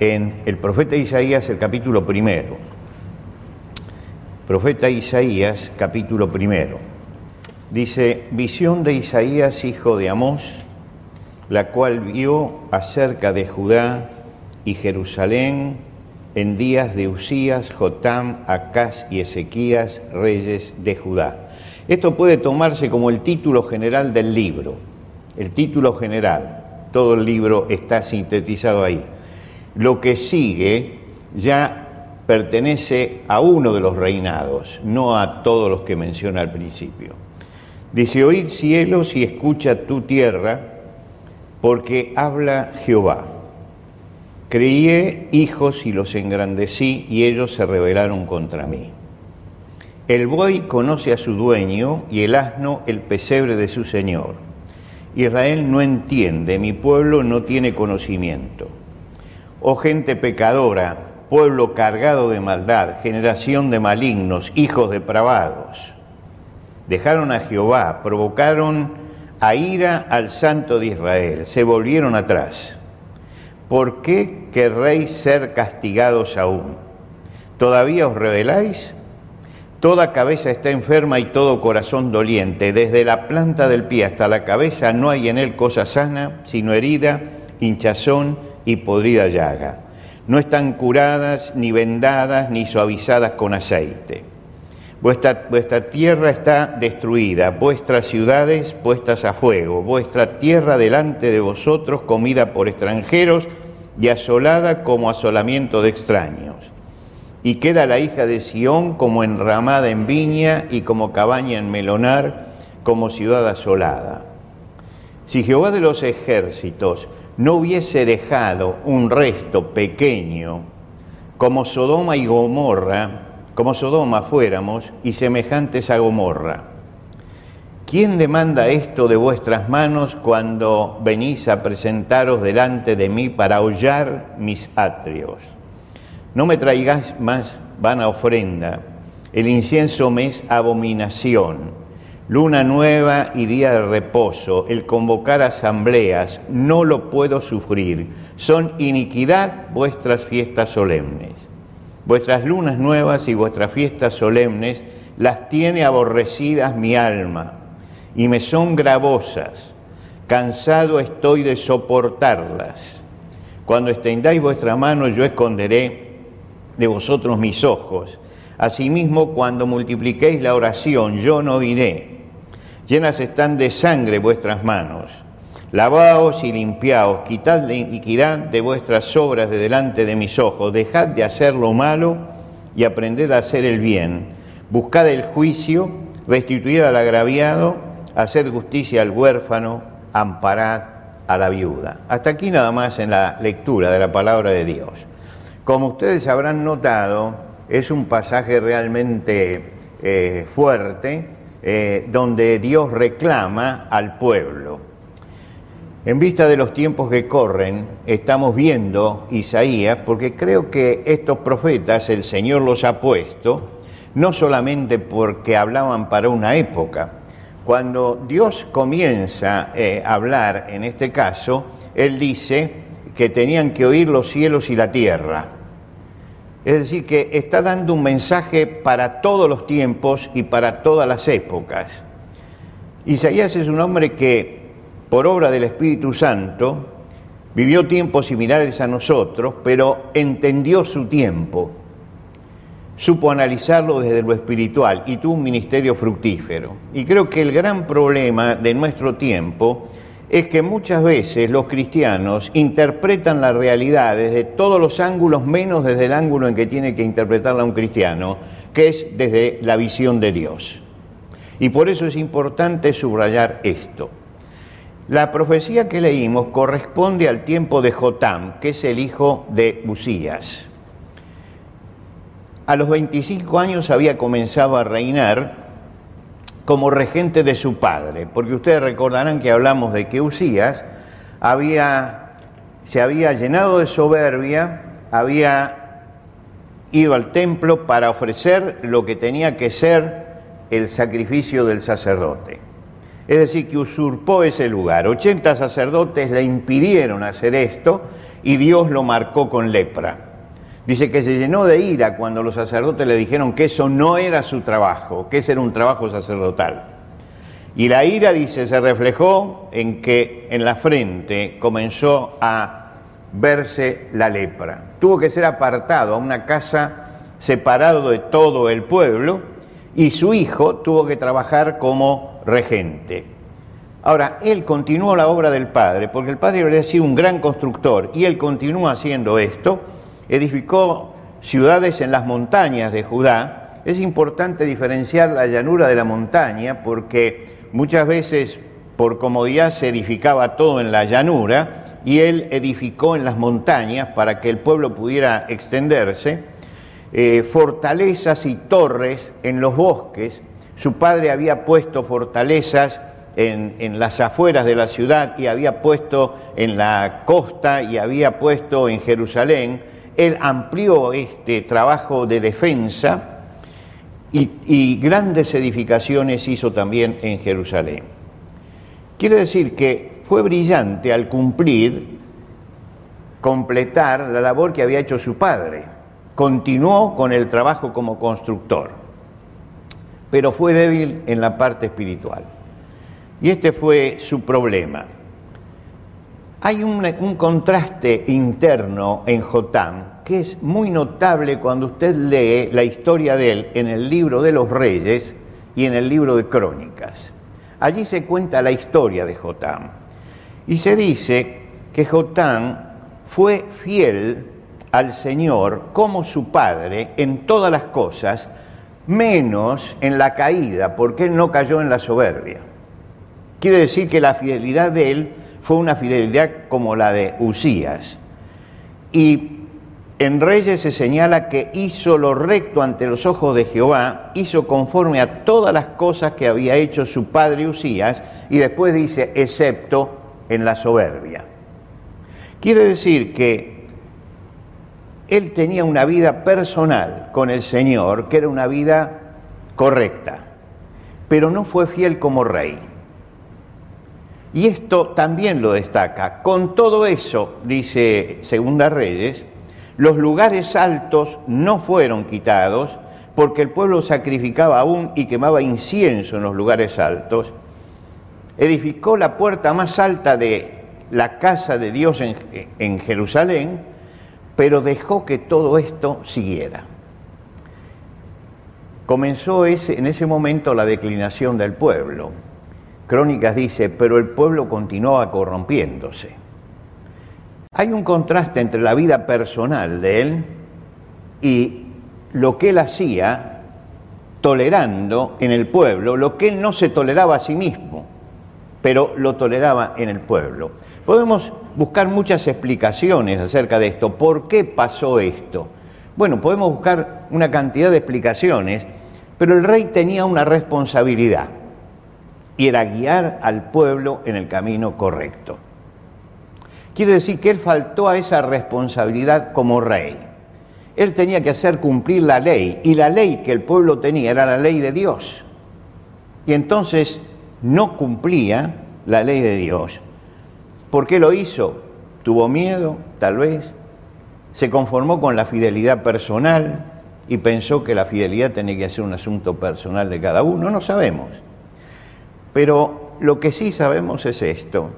en el profeta Isaías, el capítulo primero. Profeta Isaías, capítulo primero. Dice, visión de Isaías, hijo de Amós, la cual vio acerca de Judá y Jerusalén en días de Usías, Jotam, Acaz y Ezequías, reyes de Judá. Esto puede tomarse como el título general del libro, el título general. Todo el libro está sintetizado ahí. Lo que sigue ya pertenece a uno de los reinados, no a todos los que menciona al principio. Dice, oíd cielos y escucha tu tierra, porque habla Jehová. Crié hijos y los engrandecí, y ellos se rebelaron contra mí. El buey conoce a su dueño y el asno el pesebre de su señor. Israel no entiende, mi pueblo no tiene conocimiento. Oh gente pecadora, pueblo cargado de maldad, generación de malignos, hijos depravados. Dejaron a Jehová, provocaron a ira al santo de Israel, se volvieron atrás. ¿Por qué querréis ser castigados aún? ¿Todavía os rebeláis? Toda cabeza está enferma y todo corazón doliente. Desde la planta del pie hasta la cabeza no hay en él cosa sana, sino herida, hinchazón y podrida llaga. No están curadas, ni vendadas, ni suavizadas con aceite. Vuestra, vuestra, tierra está destruida, vuestras ciudades puestas a fuego, vuestra tierra delante de vosotros comida por extranjeros y asolada como asolamiento de extraños. Y queda la hija de Sión como enramada en viña y como cabaña en melonar, como ciudad asolada. Si Jehová de los ejércitos no hubiese dejado un resto pequeño, como Sodoma y Gomorra, como Sodoma fuéramos, y semejantes a Gomorra. ¿Quién demanda esto de vuestras manos cuando venís a presentaros delante de mí para hollar mis atrios? No me traigáis más vana ofrenda, el incienso me es abominación luna nueva y día de reposo, el convocar asambleas, no lo puedo sufrir. Son iniquidad vuestras fiestas solemnes. Vuestras lunas nuevas y vuestras fiestas solemnes las tiene aborrecidas mi alma y me son gravosas. Cansado estoy de soportarlas. Cuando extendáis vuestra mano yo esconderé de vosotros mis ojos. Asimismo, cuando multipliquéis la oración, yo no iré llenas están de sangre vuestras manos. Lavaos y limpiaos, quitad la iniquidad de vuestras obras de delante de mis ojos, dejad de hacer lo malo y aprended a hacer el bien. Buscad el juicio, restituid al agraviado, haced justicia al huérfano, amparad a la viuda. Hasta aquí nada más en la lectura de la palabra de Dios. Como ustedes habrán notado, es un pasaje realmente eh, fuerte, eh, donde Dios reclama al pueblo. En vista de los tiempos que corren, estamos viendo Isaías, porque creo que estos profetas el Señor los ha puesto, no solamente porque hablaban para una época. Cuando Dios comienza eh, a hablar, en este caso, Él dice que tenían que oír los cielos y la tierra. Es decir, que está dando un mensaje para todos los tiempos y para todas las épocas. Isaías es un hombre que, por obra del Espíritu Santo, vivió tiempos similares a nosotros, pero entendió su tiempo, supo analizarlo desde lo espiritual y tuvo un ministerio fructífero. Y creo que el gran problema de nuestro tiempo es que muchas veces los cristianos interpretan la realidad desde todos los ángulos, menos desde el ángulo en que tiene que interpretarla un cristiano, que es desde la visión de Dios. Y por eso es importante subrayar esto. La profecía que leímos corresponde al tiempo de Jotam, que es el hijo de Usías. a los 25 años había comenzado a reinar como regente de su padre, porque ustedes recordarán que hablamos de que Usías se había llenado de soberbia, había ido al templo para ofrecer lo que tenía que ser el sacrificio del sacerdote. Es decir, que usurpó ese lugar. 80 sacerdotes le impidieron hacer esto y Dios lo marcó con lepra. Dice que se llenó de ira cuando los sacerdotes le dijeron que eso no era su trabajo, que ese era un trabajo sacerdotal. Y la ira, dice, se reflejó en que en la frente comenzó a verse la lepra. Tuvo que ser apartado a una casa separado de todo el pueblo y su hijo tuvo que trabajar como regente. Ahora, él continuó la obra del padre, porque el padre habría sido un gran constructor y él continúa haciendo esto edificó ciudades en las montañas de Judá. Es importante diferenciar la llanura de la montaña porque muchas veces por comodidad se edificaba todo en la llanura y él edificó en las montañas para que el pueblo pudiera extenderse, eh, fortalezas y torres en los bosques. Su padre había puesto fortalezas en, en, las afueras de la ciudad y había puesto en la costa y había puesto en Jerusalén él amplió este trabajo de defensa y, grandes edificaciones hizo también en Jerusalén. Quiere decir que fue brillante al cumplir, completar la labor que había hecho su padre. Continuó con el trabajo como constructor, pero fue débil en la parte espiritual. Y este fue su problema. Hay un, contraste interno en Jotam que es muy notable cuando usted lee la historia de él en el libro de los reyes y en el libro de crónicas. Allí se cuenta la historia de Jotam. Y se dice que Jotam fue fiel al Señor como su padre en todas las cosas, menos en la caída, porque él no cayó en la soberbia. Quiere decir que la fidelidad de él fue una fidelidad como la de Usías. Y en Reyes se señala que hizo lo recto ante los ojos de Jehová, hizo conforme a todas las cosas que había hecho su padre Usías, y después dice, excepto en la soberbia. Quiere decir que él tenía una vida personal con el Señor, que era una vida correcta, pero no fue fiel como rey. Y esto también lo destaca. Con todo eso, dice Segunda Reyes, los lugares altos no fueron quitados porque el pueblo sacrificaba aún y quemaba incienso en los lugares altos. Edificó la puerta más alta de la casa de Dios en, Jerusalén, pero dejó que todo esto siguiera. Comenzó en ese momento la declinación del pueblo Crónicas dice, pero el pueblo continuaba corrompiéndose. Hay un contraste entre la vida personal de él y lo que él hacía tolerando en el pueblo, lo que él no se toleraba a sí mismo, pero lo toleraba en el pueblo. Podemos buscar muchas explicaciones acerca de esto. ¿Por qué pasó esto? Bueno, podemos buscar una cantidad de explicaciones, pero el rey tenía una responsabilidad y era guiar al pueblo en el camino correcto. Quiere decir que él faltó a esa responsabilidad como rey. Él tenía que hacer cumplir la ley y la ley que el pueblo tenía era la ley de Dios. Y entonces no cumplía la ley de Dios. ¿Por qué lo hizo? ¿Tuvo miedo? Tal vez. ¿Se conformó con la fidelidad personal y pensó que la fidelidad tenía que ser un asunto personal de cada uno? No sabemos. Pero lo que sí sabemos es esto,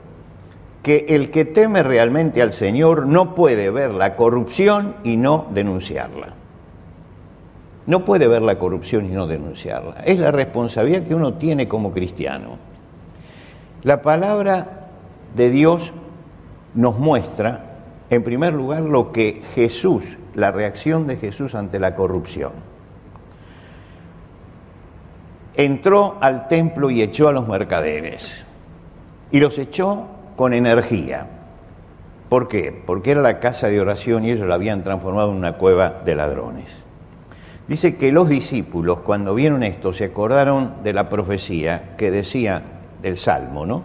que el que teme realmente al Señor no puede ver la corrupción y no denunciarla. No puede ver la corrupción y no denunciarla. Es la responsabilidad que uno tiene como cristiano. La palabra de Dios nos muestra, en primer lugar, lo que Jesús, la reacción de Jesús ante la corrupción entró al templo y echó a los mercaderes. Y los echó con energía. ¿Por qué? Porque era la casa de oración y ellos la habían transformado en una cueva de ladrones. Dice que los discípulos, cuando vieron esto, se acordaron de la profecía que decía del Salmo, ¿no?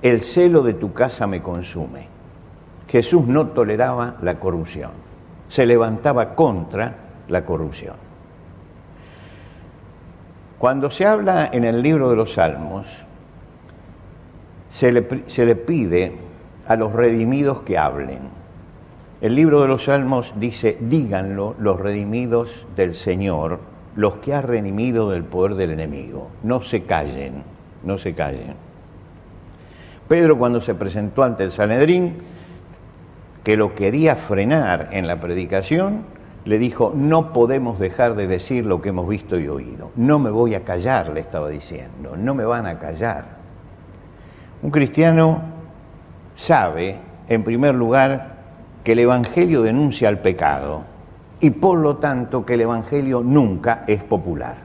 El celo de tu casa me consume. Jesús no toleraba la corrupción, se levantaba contra la corrupción. Cuando se habla en el libro de los Salmos, se le, pide a los redimidos que hablen el libro de los Salmos dice, díganlo los redimidos del Señor, los que ha redimido del poder del enemigo. No se callen, no se callen. Pedro cuando se presentó ante el Sanedrín, que lo quería frenar en la predicación, le dijo, no podemos dejar de decir lo que hemos visto y oído. No me voy a callar, le estaba diciendo, no me van a callar. Un cristiano sabe, en primer lugar, que el Evangelio denuncia al pecado y por lo tanto que el Evangelio nunca es popular.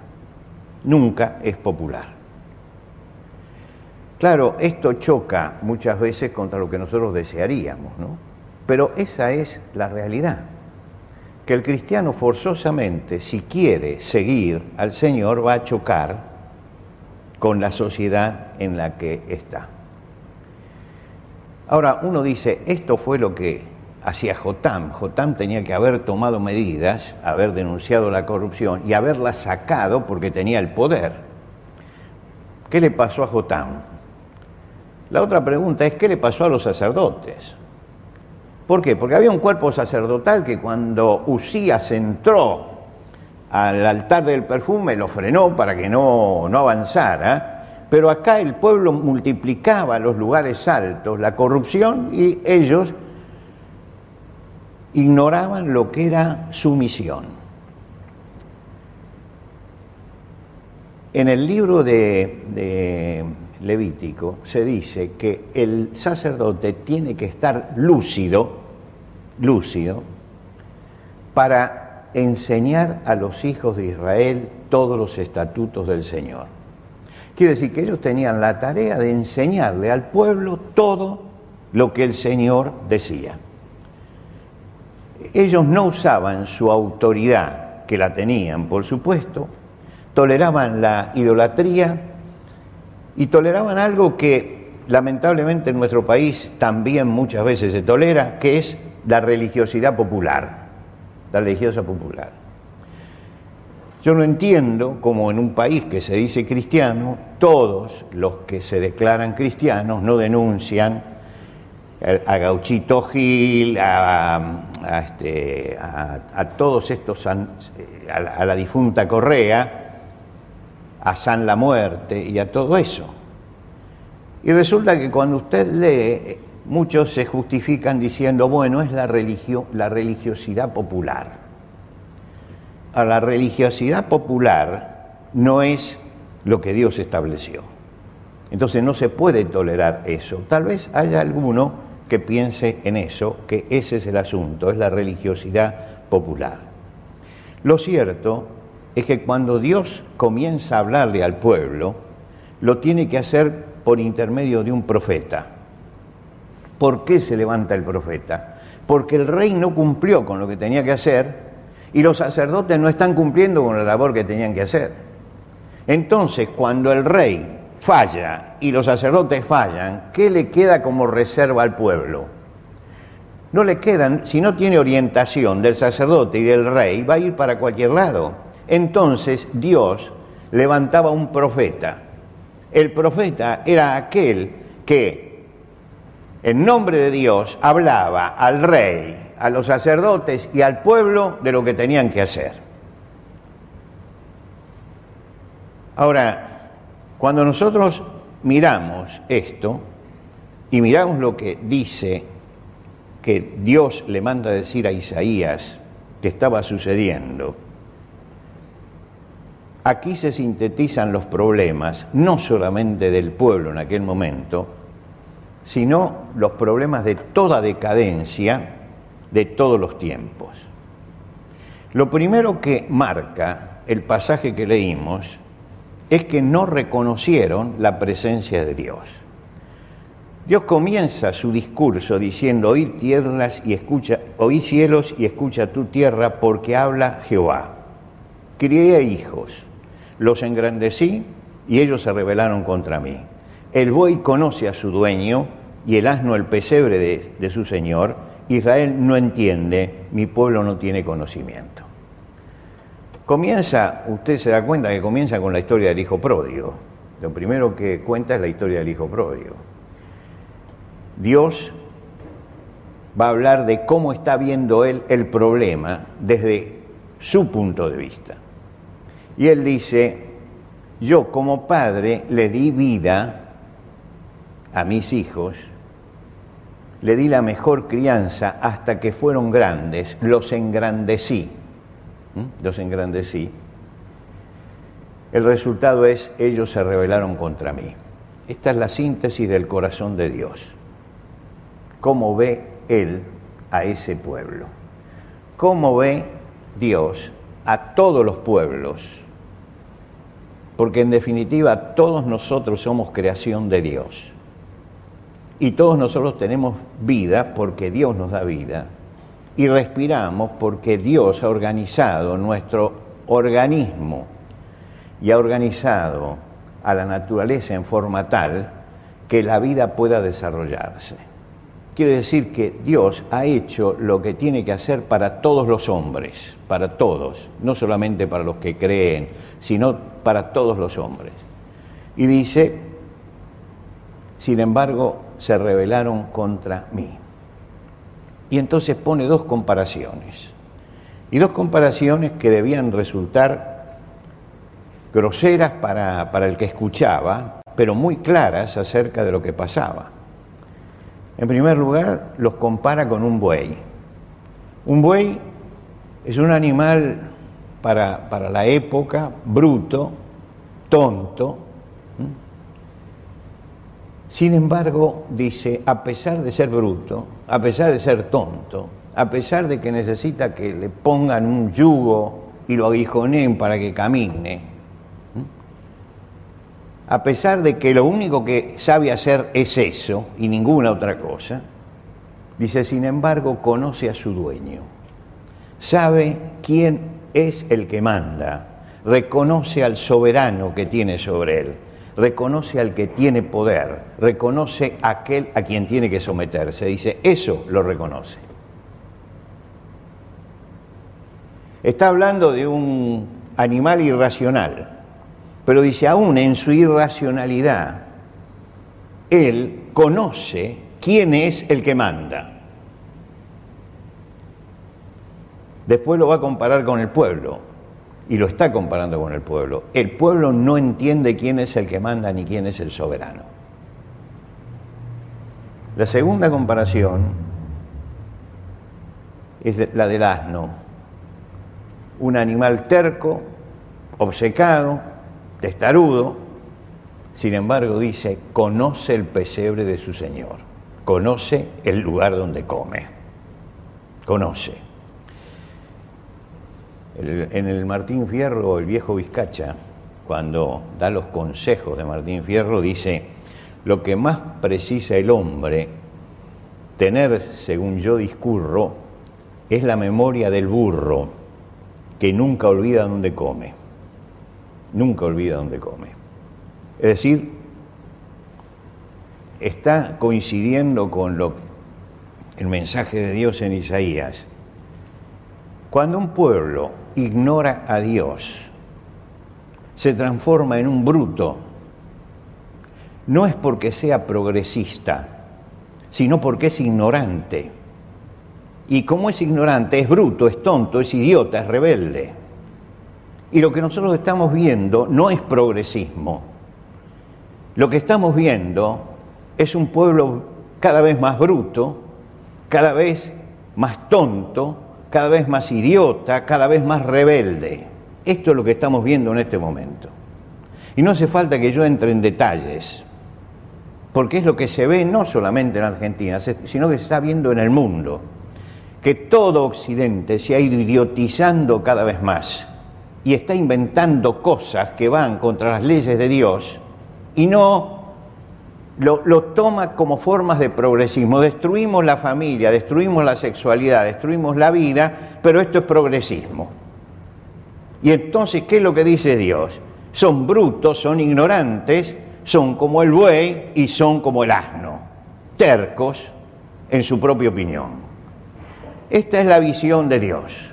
Nunca es popular. Claro, esto choca muchas veces contra lo que nosotros desearíamos, ¿no? Pero esa es la realidad. Que el cristiano forzosamente, si quiere seguir al Señor, va a chocar con la sociedad en la que está. Ahora, uno dice, esto fue lo que hacia Jotam. Jotam tenía que haber tomado medidas, haber denunciado la corrupción y haberla sacado porque tenía el poder. ¿Qué le pasó a Jotam? La otra pregunta es, ¿qué le pasó a los sacerdotes? ¿Por qué? Porque había un cuerpo sacerdotal que cuando Usías entró al altar del perfume lo frenó para que no, no avanzara, pero acá el pueblo multiplicaba los lugares altos, la corrupción, y ellos ignoraban lo que era su misión. En el libro de, Levítico se dice que el sacerdote tiene que estar lúcido, lúcido, para enseñar a los hijos de Israel todos los estatutos del Señor. Quiere decir que ellos tenían la tarea de enseñarle al pueblo todo lo que el Señor decía ellos no usaban su autoridad, que la tenían, por supuesto, toleraban la idolatría y toleraban algo que lamentablemente en nuestro país también muchas veces se tolera, que es la religiosidad popular, la religiosa popular. Yo no entiendo cómo en un país que se dice cristiano, todos los que se declaran cristianos no denuncian a Gauchito Gil, a, este, todos estos, a, a la difunta Correa, a San la Muerte y a todo eso. Y resulta que cuando usted lee, muchos se justifican diciendo, bueno, es la, religio, la religiosidad popular. A la religiosidad popular no es lo que Dios estableció. Entonces no se puede tolerar eso. Tal vez haya alguno que piense en eso, que ese es el asunto, es la religiosidad popular. Lo cierto es que cuando Dios comienza a hablarle al pueblo, lo tiene que hacer por intermedio de un profeta. ¿Por qué se levanta el profeta? Porque el rey no cumplió con lo que tenía que hacer y los sacerdotes no están cumpliendo con la labor que tenían que hacer. Entonces, cuando el rey falla y los sacerdotes fallan, ¿qué le queda como reserva al pueblo? No le quedan, si no tiene orientación del sacerdote y del rey, va a ir para cualquier lado. Entonces Dios levantaba un profeta. El profeta era aquel que en nombre de Dios hablaba al rey, a los sacerdotes y al pueblo de lo que tenían que hacer. Ahora, cuando nosotros miramos esto y miramos lo que dice que Dios le manda decir a Isaías que estaba sucediendo, aquí se sintetizan los problemas, no solamente del pueblo en aquel momento, sino los problemas de toda decadencia de todos los tiempos. Lo primero que marca el pasaje que leímos es que no reconocieron la presencia de Dios. Dios comienza su discurso diciendo, oí tierras y escucha, oí cielos y escucha tu tierra porque habla Jehová. crié hijos, los engrandecí y ellos se rebelaron contra mí. El buey conoce a su dueño y el asno el pesebre de, de su señor. Israel no entiende, mi pueblo no tiene conocimiento. Comienza, usted se da cuenta que comienza con la historia del hijo pródigo. Lo primero que cuenta es la historia del hijo pródigo. Dios va a hablar de cómo está viendo él el problema desde su punto de vista. Y él dice, yo como padre le di vida a mis hijos, le di la mejor crianza hasta que fueron grandes, los engrandecí, los engrandecí. El resultado es, ellos se rebelaron contra mí. Esta es la síntesis del corazón de Dios. ¿Cómo ve Él a ese pueblo? ¿Cómo ve Dios a todos los pueblos? Porque en definitiva todos nosotros somos creación de Dios. Y todos nosotros tenemos vida porque Dios nos da vida. Y respiramos porque Dios ha organizado nuestro organismo y ha organizado a la naturaleza en forma tal que la vida pueda desarrollarse. Quiere decir que Dios ha hecho lo que tiene que hacer para todos los hombres, para todos, no solamente para los que creen, sino para todos los hombres. Y dice, sin embargo, se rebelaron contra mí. Y entonces pone dos comparaciones. Y dos comparaciones que debían resultar groseras para, para el que escuchaba, pero muy claras acerca de lo que pasaba. En primer lugar, los compara con un buey. Un buey es un animal para, para la época bruto, tonto. Sin embargo, dice, a pesar de ser bruto, a pesar de ser tonto, a pesar de que necesita que le pongan un yugo y lo aguijoneen para que camine, a pesar de que lo único que sabe hacer es eso y ninguna otra cosa, dice, sin embargo, conoce a su dueño, sabe quién es el que manda, reconoce al soberano que tiene sobre él, reconoce al que tiene poder, reconoce a aquel a quien tiene que someterse, dice, eso lo reconoce. Está hablando de un animal irracional pero dice, aún en su irracionalidad, él conoce quién es el que manda. Después lo va a comparar con el pueblo, y lo está comparando con el pueblo. El pueblo no entiende quién es el que manda ni quién es el soberano. La segunda comparación es la del asno, un animal terco, obcecado, testarudo, sin embargo dice, conoce el pesebre de su Señor, conoce el lugar donde come, conoce. en el Martín Fierro, el viejo Vizcacha, cuando da los consejos de Martín Fierro, dice, lo que más precisa el hombre tener, según yo discurro, es la memoria del burro, que nunca olvida dónde come nunca olvida dónde come. Es decir, está coincidiendo con lo, el mensaje de Dios en Isaías. Cuando un pueblo ignora a Dios, se transforma en un bruto, no es porque sea progresista, sino porque es ignorante. Y como es ignorante, es bruto, es tonto, es idiota, es rebelde. Y lo que nosotros estamos viendo no es progresismo. Lo que estamos viendo es un pueblo cada vez más bruto, cada vez más tonto, cada vez más idiota, cada vez más rebelde. Esto es lo que estamos viendo en este momento. Y no hace falta que yo entre en detalles, porque es lo que se ve no solamente en Argentina, sino que se está viendo en el mundo, que todo Occidente se ha ido idiotizando cada vez más y está inventando cosas que van contra las leyes de Dios y no lo, toma como formas de progresismo. Destruimos la familia, destruimos la sexualidad, destruimos la vida, pero esto es progresismo. Y entonces, ¿qué es lo que dice Dios? Son brutos, son ignorantes, son como el buey y son como el asno, tercos en su propia opinión. Esta es la visión de Dios.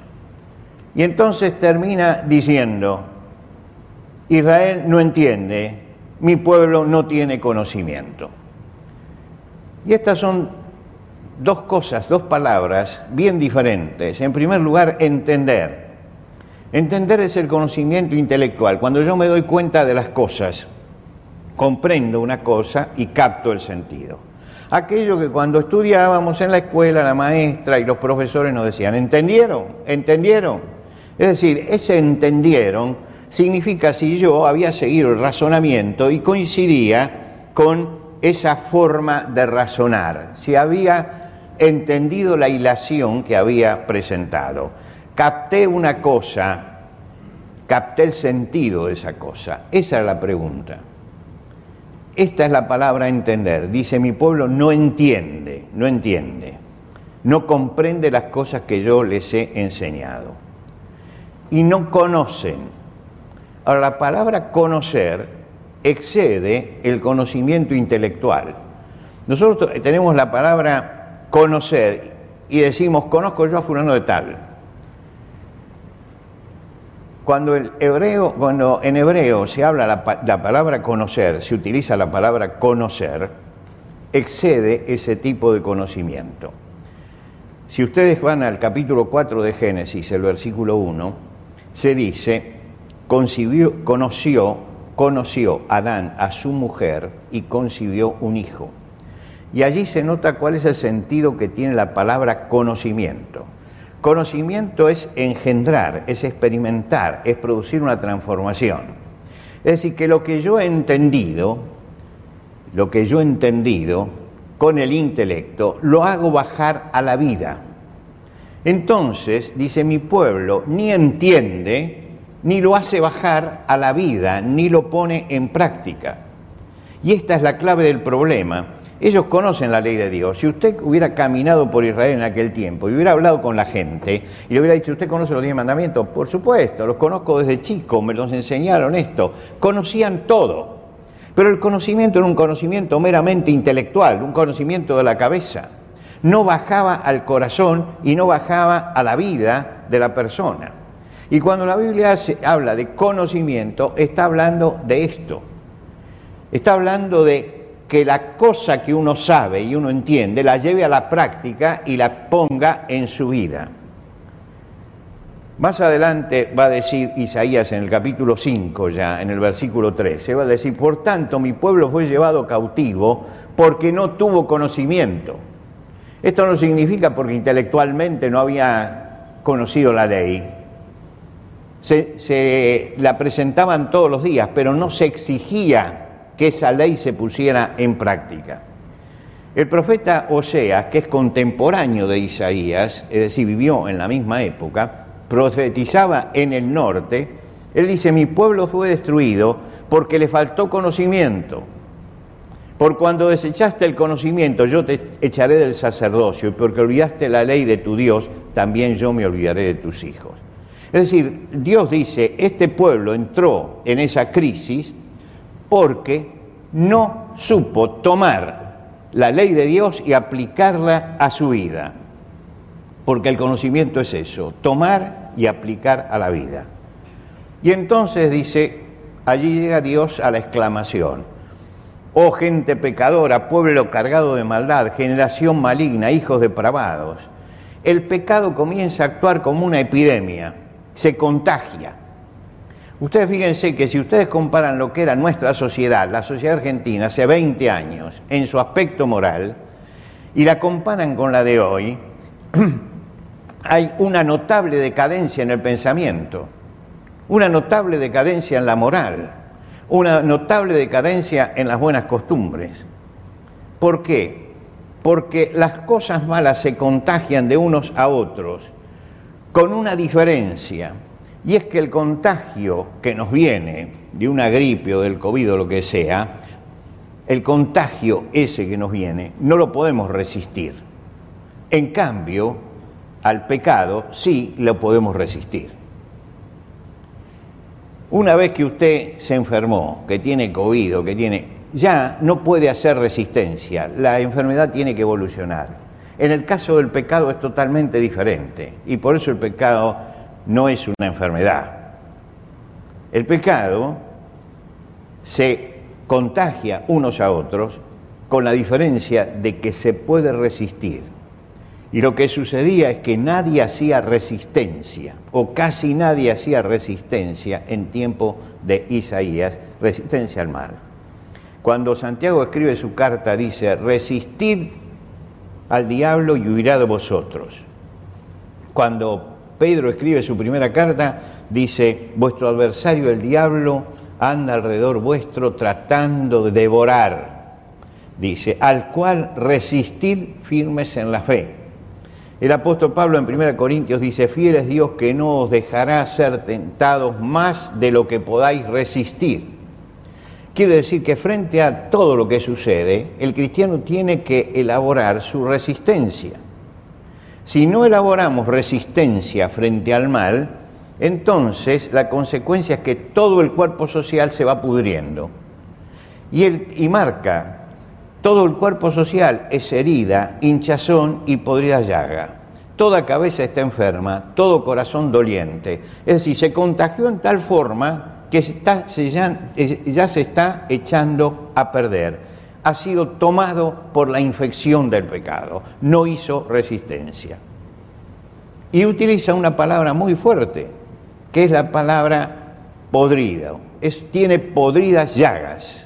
Y entonces termina diciendo, Israel no entiende, mi pueblo no tiene conocimiento. Y estas son dos cosas, dos palabras bien diferentes. En primer lugar, entender. Entender es el conocimiento intelectual. Cuando yo me doy cuenta de las cosas, comprendo una cosa y capto el sentido. Aquello que cuando estudiábamos en la escuela la maestra y los profesores nos decían, ¿entendieron? ¿Entendieron? Es decir, ese entendieron significa si yo había seguido el razonamiento y coincidía con esa forma de razonar, si había entendido la hilación que había presentado. Capté una cosa, capté el sentido de esa cosa. Esa es la pregunta. Esta es la palabra entender. Dice, mi pueblo no entiende, no entiende, no comprende las cosas que yo les he enseñado. Y no conocen. Ahora, la palabra conocer excede el conocimiento intelectual. Nosotros tenemos la palabra conocer y decimos, conozco yo a fulano de tal. Cuando, el hebreo, cuando en hebreo se habla la, la palabra conocer, se utiliza la palabra conocer, excede ese tipo de conocimiento. Si ustedes van al capítulo 4 de Génesis, el versículo 1, se dice, concibió, conoció, conoció Adán a su mujer y concibió un hijo. Y allí se nota cuál es el sentido que tiene la palabra conocimiento. Conocimiento es engendrar, es experimentar, es producir una transformación. Es decir, que lo que yo he entendido, lo que yo he entendido con el intelecto, lo hago bajar a la vida. Entonces, dice mi pueblo, ni entiende, ni lo hace bajar a la vida, ni lo pone en práctica. Y esta es la clave del problema ellos conocen la ley de Dios. Si usted hubiera caminado por Israel en aquel tiempo y hubiera hablado con la gente y le hubiera dicho, ¿usted conoce los diez mandamientos? Por supuesto, los conozco desde chico, me los enseñaron esto. Conocían todo. Pero el conocimiento era un conocimiento meramente intelectual, un conocimiento de la cabeza. No bajaba al corazón y no bajaba a la vida de la persona. Y cuando la Biblia habla de conocimiento, está hablando de esto. Está hablando de que la cosa que uno sabe y uno entiende la lleve a la práctica y la ponga en su vida. Más adelante va a decir Isaías en el capítulo 5 ya, en el versículo 13, va a decir, por tanto mi pueblo fue llevado cautivo porque no tuvo conocimiento. Esto no significa porque intelectualmente no había conocido la ley. Se, la presentaban todos los días, pero no se exigía que esa ley se pusiera en práctica. El profeta Oseas, que es contemporáneo de Isaías, es decir, vivió en la misma época, profetizaba en el norte, él dice, mi pueblo fue destruido porque le faltó conocimiento. Por cuando desechaste el conocimiento, yo te echaré del sacerdocio, y porque olvidaste la ley de tu Dios, también yo me olvidaré de tus hijos. Es decir, Dios dice, este pueblo entró en esa crisis porque no supo tomar la ley de Dios y aplicarla a su vida. Porque el conocimiento es eso, tomar y aplicar a la vida. Y entonces dice, allí llega Dios a la exclamación, oh gente pecadora, pueblo cargado de maldad, generación maligna, hijos depravados. El pecado comienza a actuar como una epidemia, se contagia. Ustedes fíjense que si ustedes comparan lo que era nuestra sociedad, la sociedad argentina, hace 20 años, en su aspecto moral, y la comparan con la de hoy, hay una notable decadencia en el pensamiento, una notable decadencia en la moral, una notable decadencia en las buenas costumbres. ¿Por qué? Porque las cosas malas se contagian de unos a otros con una diferencia y es que el contagio que nos viene de una gripe o del COVID o lo que sea, el contagio ese que nos viene, no lo podemos resistir. En cambio, al pecado sí lo podemos resistir. Una vez que usted se enfermó, que tiene COVID que tiene, ya no puede hacer resistencia, la enfermedad tiene que evolucionar. En el caso del pecado es totalmente diferente y por eso el pecado no es una enfermedad. El pecado se contagia unos a otros con la diferencia de que se puede resistir. Y lo que sucedía es que nadie hacía resistencia, o casi nadie hacía resistencia en tiempo de Isaías, resistencia al mal. Cuando Santiago escribe su carta dice, resistid al diablo y huirá de vosotros. Cuando Pedro escribe su primera carta, dice, vuestro adversario el diablo anda alrededor vuestro tratando de devorar. Dice, al cual resistid firmes en la fe. El apóstol Pablo en 1 Corintios dice, fiel es Dios que no os dejará ser tentados más de lo que podáis resistir. Quiere decir que frente a todo lo que sucede, el cristiano tiene que elaborar su resistencia. Si no elaboramos resistencia frente al mal, entonces la consecuencia es que todo el cuerpo social se va pudriendo. Y, y marca, todo el cuerpo social es herida, hinchazón y podrida llaga. Toda cabeza está enferma, todo corazón doliente. Es decir, se contagió en tal forma que está, ya, se está echando a perder ha sido tomado por la infección del pecado, no hizo resistencia. Y utiliza una palabra muy fuerte, que es la palabra podrido, tiene podridas llagas.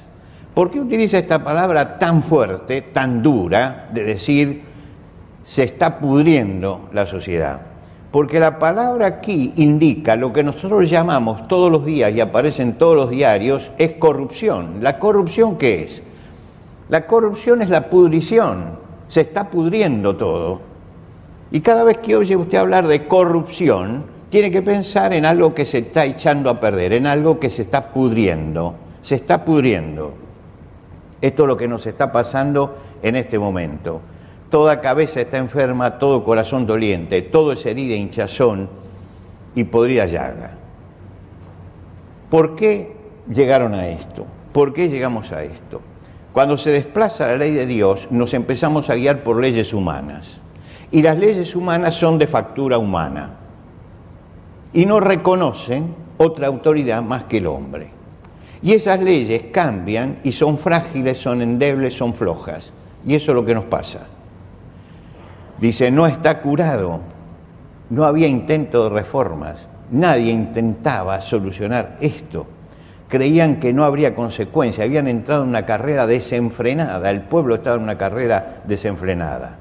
¿Por qué utiliza esta palabra tan fuerte, tan dura, de decir se está pudriendo la sociedad? Porque la palabra aquí indica lo que nosotros llamamos todos los días y aparece en todos los diarios, es corrupción. ¿La corrupción qué es? La corrupción es la pudrición, se está pudriendo todo. Y cada vez que oye usted hablar de corrupción, tiene que pensar en algo que se está echando a perder, en algo que se está pudriendo, se está pudriendo. Esto es lo que nos está pasando en este momento. Toda cabeza está enferma, todo corazón doliente, todo es herida, hinchazón y podría llaga. ¿Por qué llegaron a esto? ¿Por qué llegamos a esto? Cuando se desplaza la ley de Dios, nos empezamos a guiar por leyes humanas. Y las leyes humanas son de factura humana. Y no reconocen otra autoridad más que el hombre. Y esas leyes cambian y son frágiles, son endebles, son flojas. Y eso es lo que nos pasa. Dice, no está curado. No había intento de reformas. Nadie intentaba solucionar esto creían que no habría consecuencia, habían entrado en una carrera desenfrenada, el pueblo estaba en una carrera desenfrenada.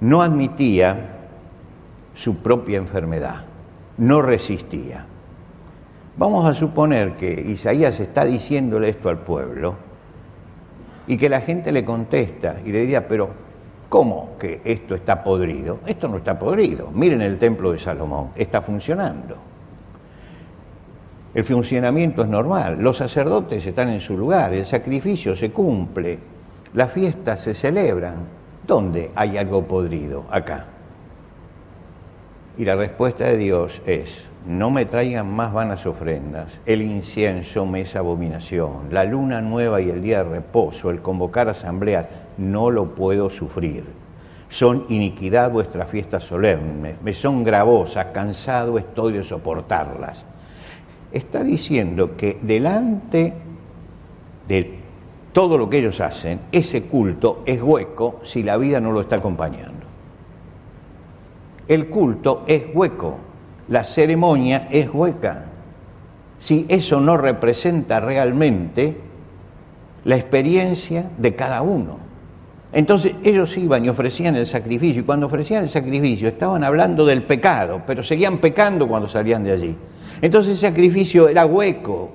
No admitía su propia enfermedad, no resistía. Vamos a suponer que Isaías está diciéndole esto al pueblo y que la gente le contesta y le diría, pero ¿cómo que esto está podrido? Esto no está podrido. Miren el templo de Salomón, está funcionando. El funcionamiento es normal, los sacerdotes están en su lugar, el sacrificio se cumple, las fiestas se celebran. ¿Dónde hay algo podrido? Acá. Y la respuesta de Dios es, no me traigan más vanas ofrendas, el incienso me es abominación, la luna nueva y el día de reposo, el convocar asambleas, no lo puedo sufrir. Son iniquidad vuestras fiestas solemnes, me son gravosas, cansado estoy de soportarlas está diciendo que delante de todo lo que ellos hacen, ese culto es hueco si la vida no lo está acompañando. El culto es hueco, la ceremonia es hueca. Si eso no representa realmente la experiencia de cada uno. Entonces ellos iban y ofrecían el sacrificio, y cuando ofrecían el sacrificio estaban hablando del pecado, pero seguían pecando cuando salían de allí. Entonces ese sacrificio era hueco.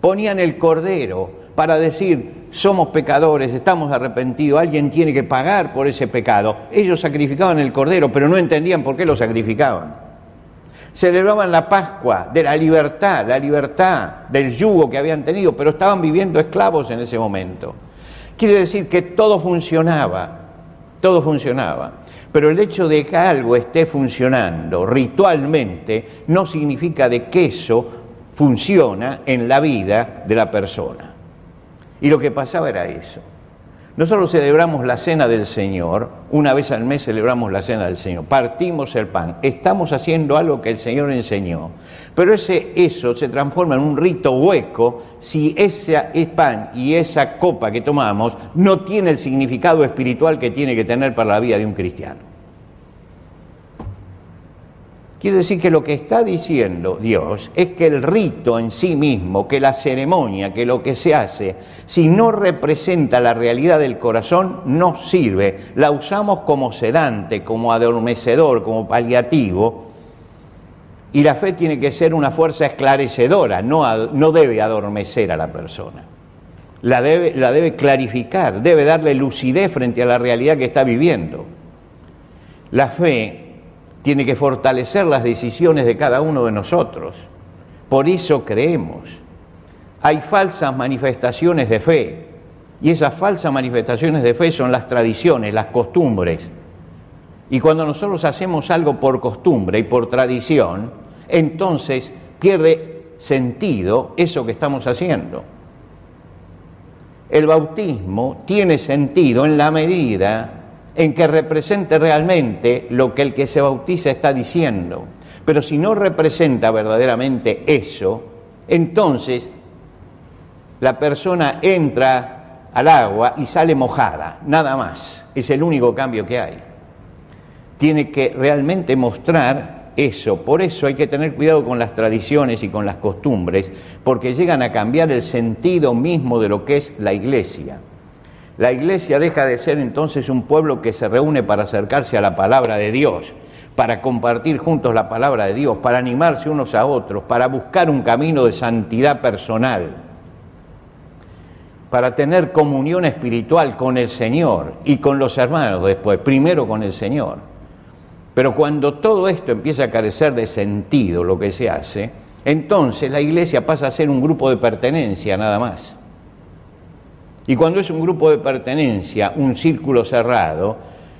Ponían el cordero para decir, somos pecadores, estamos arrepentidos, alguien tiene que pagar por ese pecado. Ellos sacrificaban el cordero, pero no entendían por qué lo sacrificaban. Celebraban la Pascua de la libertad, la libertad del yugo que habían tenido, pero estaban viviendo esclavos en ese momento. Quiere decir que todo funcionaba, todo funcionaba. Pero el hecho de que algo esté funcionando ritualmente no significa de que eso funciona en la vida de la persona. Y lo que pasaba era eso. Nosotros celebramos la cena del Señor, una vez al mes celebramos la cena del Señor, partimos el pan, estamos haciendo algo que el Señor enseñó, pero ese, eso se transforma en un rito hueco si ese pan y esa copa que tomamos no tiene el significado espiritual que tiene que tener para la vida de un cristiano. Quiere decir que lo que está diciendo Dios es que el rito en sí mismo, que la ceremonia, que lo que se hace, si no representa la realidad del corazón, no sirve. La usamos como sedante, como adormecedor, como paliativo. Y la fe tiene que ser una fuerza esclarecedora, no, no debe adormecer a la persona. La debe, la debe clarificar, debe darle lucidez frente a la realidad que está viviendo. La fe tiene que fortalecer las decisiones de cada uno de nosotros. Por eso creemos. Hay falsas manifestaciones de fe y esas falsas manifestaciones de fe son las tradiciones, las costumbres. Y cuando nosotros hacemos algo por costumbre y por tradición, entonces pierde sentido eso que estamos haciendo. El bautismo tiene sentido en la medida en que represente realmente lo que el que se bautiza está diciendo. Pero si no representa verdaderamente eso, entonces la persona entra al agua y sale mojada, nada más. Es el único cambio que hay. Tiene que realmente mostrar eso. Por eso hay que tener cuidado con las tradiciones y con las costumbres, porque llegan a cambiar el sentido mismo de lo que es la iglesia. La iglesia deja de ser entonces un pueblo que se reúne para acercarse a la palabra de Dios, para compartir juntos la palabra de Dios, para animarse unos a otros, para buscar un camino de santidad personal, para tener comunión espiritual con el Señor y con los hermanos después, primero con el Señor. Pero cuando todo esto empieza a carecer de sentido, lo que se hace, entonces la iglesia pasa a ser un grupo de pertenencia nada más. Y cuando es un grupo de pertenencia, un círculo cerrado,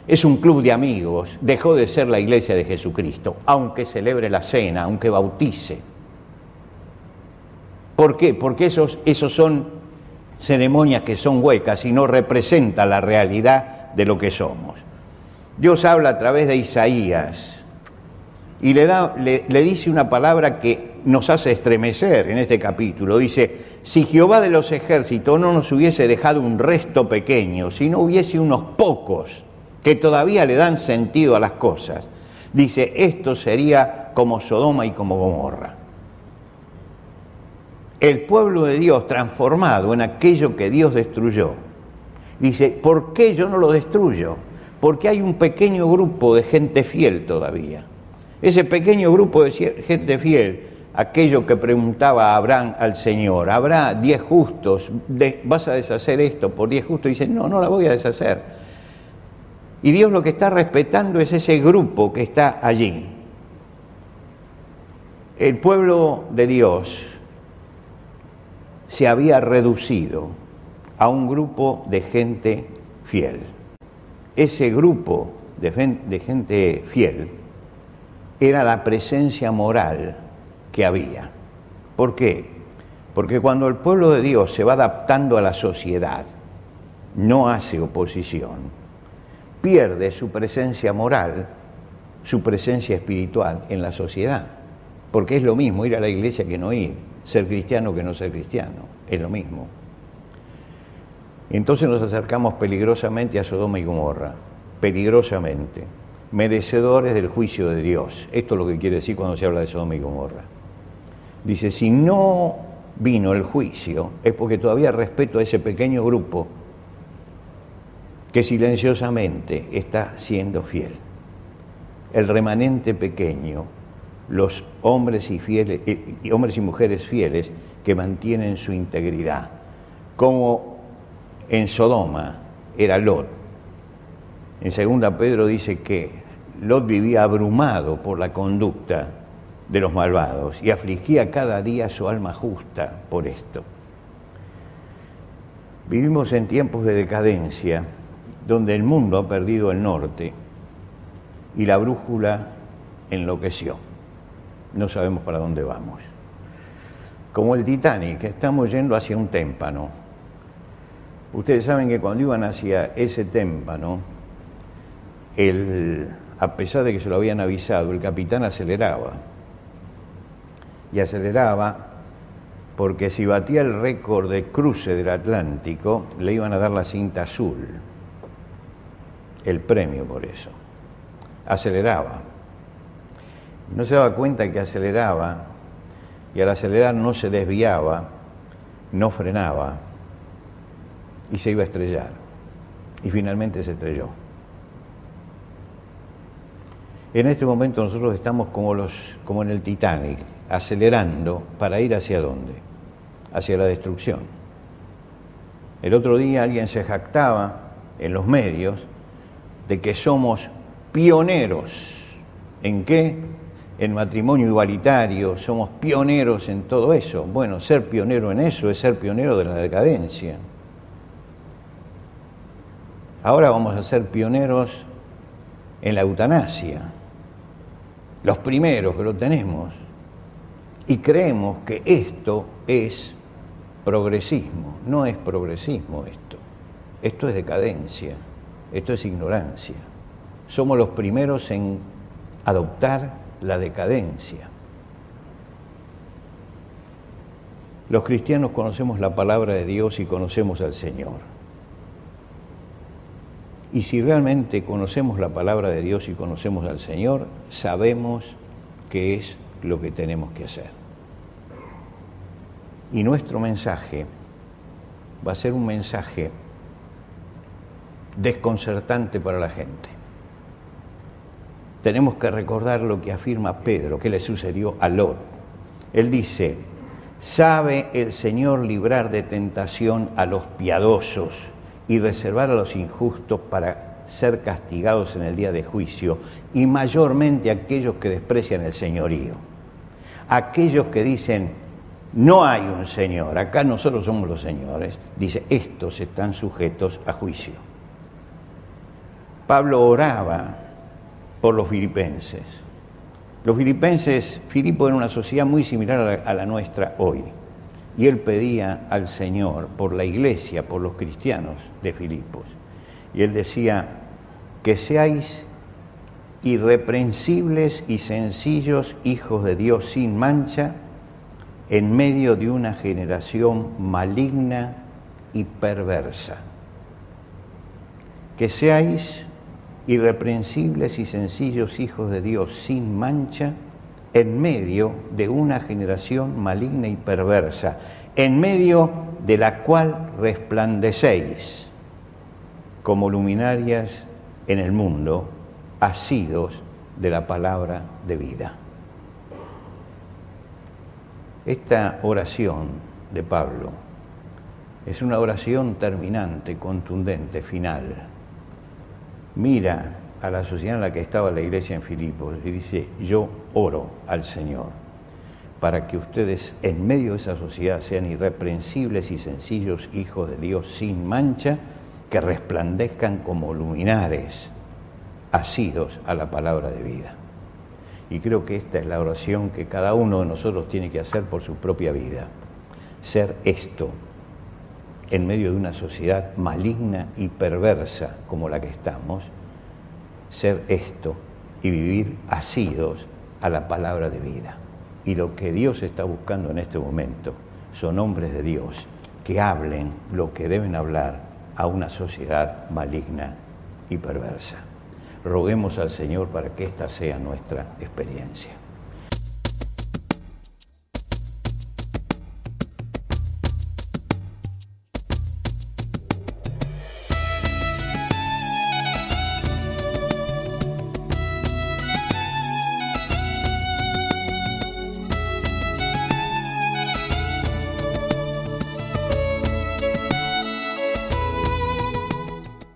es un club de amigos, dejó de ser la iglesia de Jesucristo, aunque celebre la cena, aunque bautice. ¿Por qué? Porque esos, esos son ceremonias que son huecas y no representan la realidad de lo que somos. Dios habla a través de Isaías y le, da, le, le dice una palabra que nos hace estremecer en este capítulo. Dice, si Jehová de los ejércitos no nos hubiese dejado un resto pequeño, si no hubiese unos pocos que todavía le dan sentido a las cosas, dice, esto sería como Sodoma y como Gomorra. El pueblo de Dios transformado en aquello que Dios destruyó. Dice, ¿por qué yo no lo destruyo? Porque hay un pequeño grupo de gente fiel todavía. Ese pequeño grupo de gente fiel aquello que preguntaba Abraham al Señor, ¿habrá diez justos? ¿Vas a deshacer esto por diez justos? Y dice, no, no la voy a deshacer. Y Dios lo que está respetando es ese grupo que está allí. El pueblo de Dios se había reducido a un grupo de gente fiel. Ese grupo de gente fiel era la presencia moral que había. ¿Por qué? Porque cuando el pueblo de Dios se va adaptando a la sociedad, no hace oposición, pierde su presencia moral, su presencia espiritual en la sociedad. Porque es lo mismo ir a la iglesia que no ir, ser cristiano que no ser cristiano, es lo mismo. Entonces nos acercamos peligrosamente a Sodoma y Gomorra, peligrosamente, merecedores del juicio de Dios. Esto es lo que quiere decir cuando se habla de Sodoma y Gomorra. Dice, si no vino el juicio, es porque todavía respeto a ese pequeño grupo que silenciosamente está siendo fiel. El remanente pequeño, los hombres y, eh, mujeres fieles que mantienen su integridad, como en Sodoma era Lot. En segunda Pedro dice que Lot vivía abrumado por la conducta de los malvados y afligía cada día su alma justa por esto. Vivimos en tiempos de decadencia donde el mundo ha perdido el norte y la brújula enloqueció. No sabemos para dónde vamos. Como el Titanic, estamos yendo hacia un témpano. Ustedes saben que cuando iban hacia ese témpano, el, a pesar de que se lo habían avisado, el capitán aceleraba. Y aceleraba porque si batía el récord de cruce del Atlántico, le iban a dar la cinta azul, el premio por eso. Aceleraba. No se daba cuenta que aceleraba y al acelerar no se desviaba, no frenaba y se iba a estrellar. Y finalmente se estrelló. En este momento nosotros estamos como, los, como en el Titanic, acelerando para ir hacia dónde? Hacia la destrucción. El otro día alguien se jactaba en los medios de que somos pioneros. ¿En qué? En matrimonio igualitario, somos pioneros en todo eso. Bueno, ser pionero en eso es ser pionero de la decadencia. Ahora vamos a ser pioneros en la eutanasia. Los primeros que lo tenemos y creemos que esto es progresismo. No es progresismo esto. Esto es decadencia. Esto es ignorancia. Somos los primeros en adoptar la decadencia. Los cristianos conocemos la palabra de Dios y conocemos al Señor. Y si realmente conocemos la palabra de Dios y conocemos al Señor, sabemos qué es lo que tenemos que hacer. Y nuestro mensaje va a ser un mensaje desconcertante para la gente. Tenemos que recordar lo que afirma Pedro, que le sucedió a Lot. Él dice, sabe el Señor librar de tentación a los piadosos y reservar a los injustos para ser castigados en el día de juicio, y mayormente aquellos que desprecian el señorío aquellos que dicen, no hay un Señor, acá nosotros somos los señores, dice, estos están sujetos a juicio. Pablo oraba por los filipenses. Los filipenses, Filipo era una sociedad muy similar a la, nuestra hoy. Y él pedía al Señor por la iglesia, por los cristianos de Filipos. Y él decía, que seáis irreprensibles y sencillos hijos de Dios sin mancha en medio de una generación maligna y perversa. Que seáis irreprensibles y sencillos hijos de Dios sin mancha en medio de una generación maligna y perversa, en medio de la cual resplandecéis como luminarias en el mundo asidos de la palabra de vida. Esta oración de Pablo es una oración terminante, contundente, final. Mira a la sociedad en la que estaba la iglesia en Filipos y dice, yo oro al Señor para que ustedes en medio de esa sociedad sean irreprensibles y sencillos hijos de Dios sin mancha, que resplandezcan como luminares asidos a la palabra de vida. Y creo que esta es la oración que cada uno de nosotros tiene que hacer por su propia vida. Ser esto en medio de una sociedad maligna y perversa como la que estamos, ser esto y vivir asidos a la palabra de vida. Y lo que Dios está buscando en este momento son hombres de Dios que hablen lo que deben hablar a una sociedad maligna y perversa roguemos al Señor para que esta sea nuestra experiencia.